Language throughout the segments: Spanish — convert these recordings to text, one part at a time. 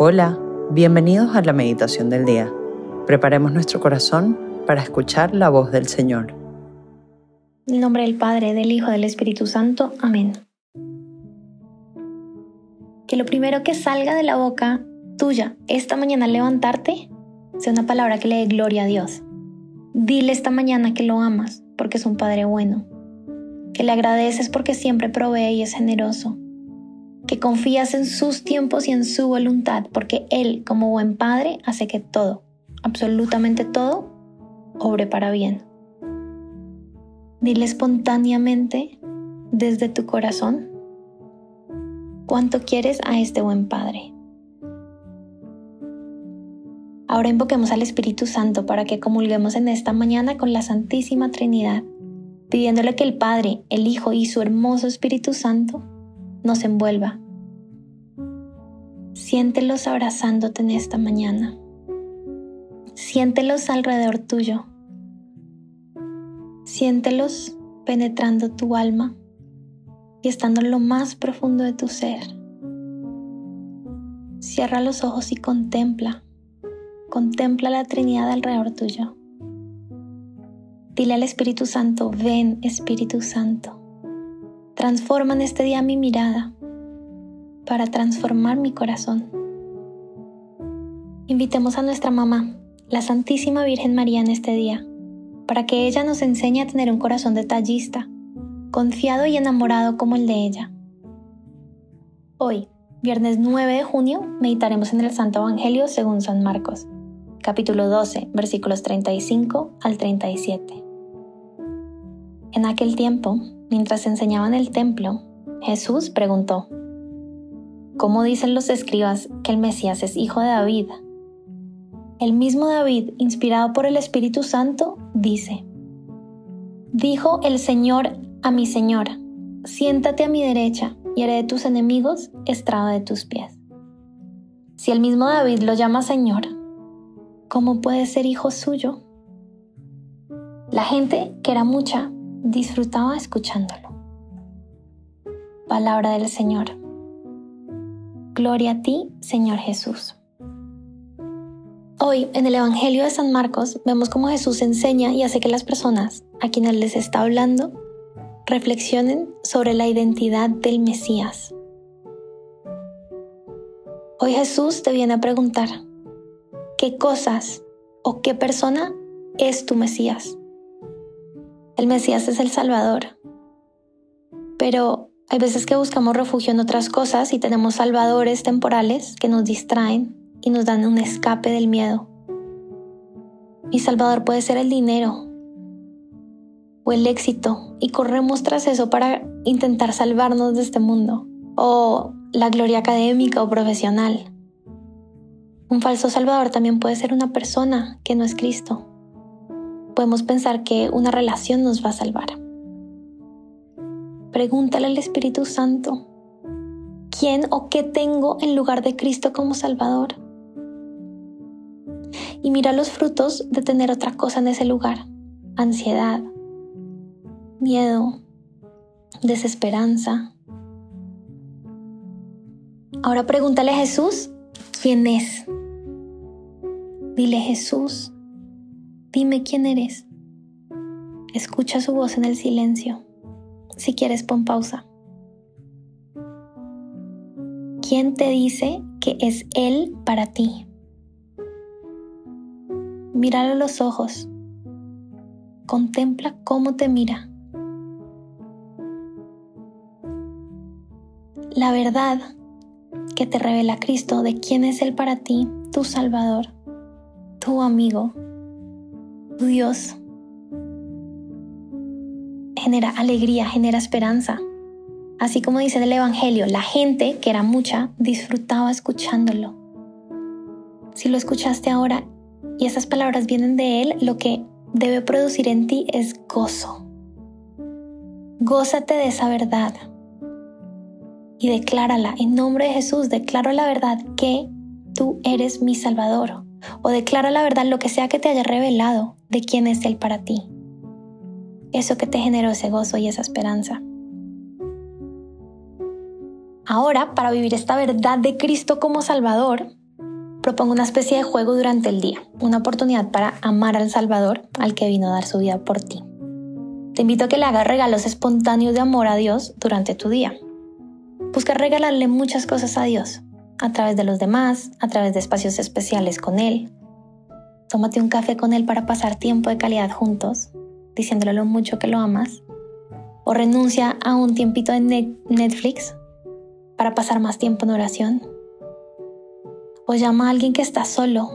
Hola, bienvenidos a la meditación del día. Preparemos nuestro corazón para escuchar la voz del Señor. En el nombre del Padre, del Hijo, del Espíritu Santo. Amén. Que lo primero que salga de la boca tuya esta mañana al levantarte sea una palabra que le dé gloria a Dios. Dile esta mañana que lo amas porque es un Padre bueno, que le agradeces porque siempre provee y es generoso, que confías en sus tiempos y en su voluntad porque Él, como buen Padre, hace que todo, absolutamente todo, obre para bien. Dile espontáneamente desde tu corazón cuánto quieres a este buen Padre. Ahora invoquemos al Espíritu Santo para que comulguemos en esta mañana con la Santísima Trinidad, pidiéndole que el Padre, el Hijo y su hermoso Espíritu Santo nos envuelva. Siéntelos abrazándote en esta mañana. Siéntelos alrededor tuyo. Siéntelos penetrando tu alma y estando en lo más profundo de tu ser. Cierra los ojos y contempla Contempla la Trinidad alrededor tuyo. Dile al Espíritu Santo, ven Espíritu Santo. Transforma en este día mi mirada para transformar mi corazón. Invitemos a nuestra mamá, la Santísima Virgen María, en este día, para que ella nos enseñe a tener un corazón detallista, confiado y enamorado como el de ella. Hoy, viernes 9 de junio, meditaremos en el Santo Evangelio según San Marcos capítulo 12, versículos 35 al 37. En aquel tiempo, mientras enseñaba en el templo, Jesús preguntó, ¿Cómo dicen los escribas que el Mesías es hijo de David? El mismo David, inspirado por el Espíritu Santo, dice, Dijo el Señor a mi Señor, siéntate a mi derecha y haré de tus enemigos estrado de tus pies. Si el mismo David lo llama Señor, ¿cómo puede ser hijo suyo? La gente, que era mucha, disfrutaba escuchándolo. Palabra del Señor. Gloria a ti, Señor Jesús. Hoy, en el Evangelio de San Marcos, vemos cómo Jesús enseña y hace que las personas a quienes les está hablando reflexionen sobre la identidad del Mesías. Hoy Jesús te viene a preguntar, qué cosas o qué persona es tu Mesías. El Mesías es el Salvador. Pero hay veces que buscamos refugio en otras cosas y tenemos salvadores temporales que nos distraen y nos dan un escape del miedo. Mi Salvador puede ser el dinero o el éxito y corremos tras eso para intentar salvarnos de este mundo o la gloria académica o profesional. Un falso salvador también puede ser una persona que no es Cristo. Podemos pensar que una relación nos va a salvar. Pregúntale al Espíritu Santo, ¿quién o qué tengo en lugar de Cristo como Salvador? Y mira los frutos de tener otra cosa en ese lugar. Ansiedad, miedo, desesperanza. Ahora pregúntale a Jesús, ¿quién es? Dile Jesús, dime quién eres. Escucha su voz en el silencio. Si quieres, pon pausa. ¿Quién te dice que es Él para ti? Míralo a los ojos. Contempla cómo te mira. La verdad que te revela Cristo de quién es Él para ti, tu Salvador, tu amigo, tu Dios. Genera alegría, genera esperanza. Así como dice en el Evangelio, la gente, que era mucha, disfrutaba escuchándolo. Si lo escuchaste ahora y esas palabras vienen de Él, lo que debe producir en ti es gozo. Gózate de esa verdad y declárala en nombre de Jesús. Declaro la verdad que tú eres mi Salvador o declara la verdad lo que sea que te haya revelado de quién es Él para ti. Eso que te generó ese gozo y esa esperanza. Ahora, para vivir esta verdad de Cristo como Salvador, propongo una especie de juego durante el día, una oportunidad para amar al Salvador, al que vino a dar su vida por ti. Te invito a que le hagas regalos espontáneos de amor a Dios durante tu día. Busca regalarle muchas cosas a Dios, a través de los demás, a través de espacios especiales con Él. Tómate un café con Él para pasar tiempo de calidad juntos, diciéndole lo mucho que lo amas. O renuncia a un tiempito en Netflix para pasar más tiempo en oración. O llama a alguien que está solo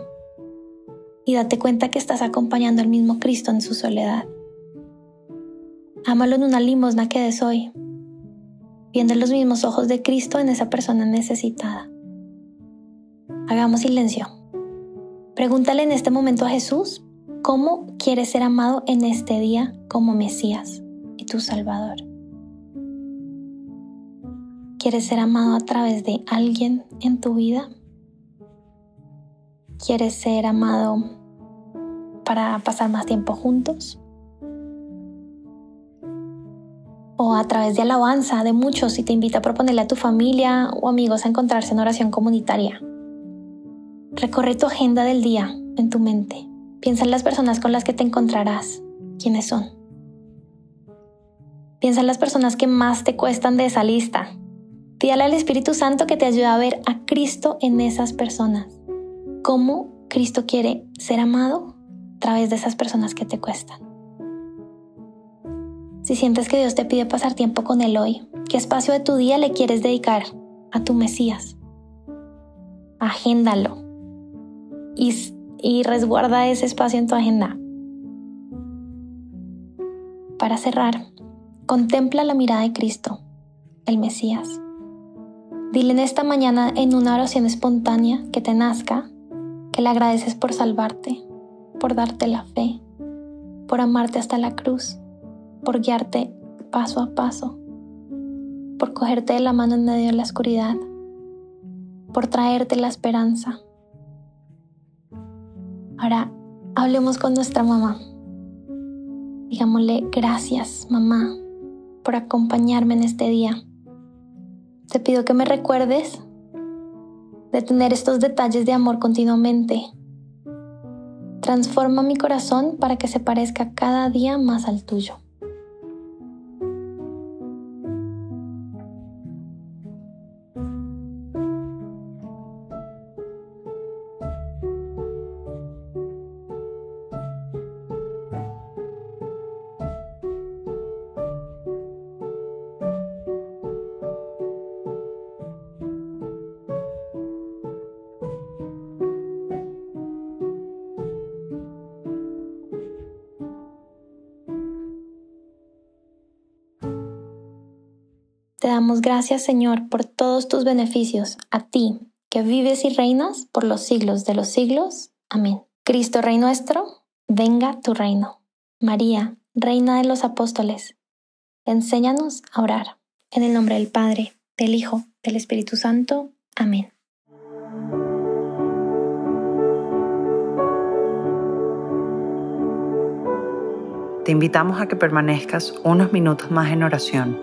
y date cuenta que estás acompañando al mismo Cristo en su soledad. Ámalo en una limosna que des hoy, viendo los mismos ojos de Cristo en esa persona necesitada. Hagamos silencio. Pregúntale en este momento a Jesús cómo quieres ser amado en este día como Mesías y tu Salvador. ¿Quieres ser amado a través de alguien en tu vida? ¿Quieres ser amado para pasar más tiempo juntos? o a través de alabanza de muchos y te invita a proponerle a tu familia o amigos a encontrarse en oración comunitaria. Recorre tu agenda del día en tu mente. Piensa en las personas con las que te encontrarás. ¿Quiénes son? Piensa en las personas que más te cuestan de esa lista. Pídale al Espíritu Santo que te ayude a ver a Cristo en esas personas. ¿Cómo Cristo quiere ser amado? A través de esas personas que te cuestan. Si sientes que Dios te pide pasar tiempo con Él hoy, ¿qué espacio de tu día le quieres dedicar a tu Mesías? Agéndalo y, resguarda ese espacio en tu agenda. Para cerrar, contempla la mirada de Cristo, el Mesías. Dile en esta mañana en una oración espontánea que te nazca que le agradeces por salvarte, por darte la fe, por amarte hasta la cruz por guiarte paso a paso, por cogerte de la mano en medio de la oscuridad, por traerte la esperanza. Ahora hablemos con nuestra mamá. Digámosle gracias, mamá, por acompañarme en este día. Te pido que me recuerdes de tener estos detalles de amor continuamente. Transforma mi corazón para que se parezca cada día más al tuyo. Damos gracias, Señor, por todos tus beneficios, a ti, que vives y reinas por los siglos de los siglos. Amén. Cristo Rey nuestro, venga tu reino. María, Reina de los Apóstoles, enséñanos a orar. En el nombre del Padre, del Hijo, del Espíritu Santo. Amén. Te invitamos a que permanezcas unos minutos más en oración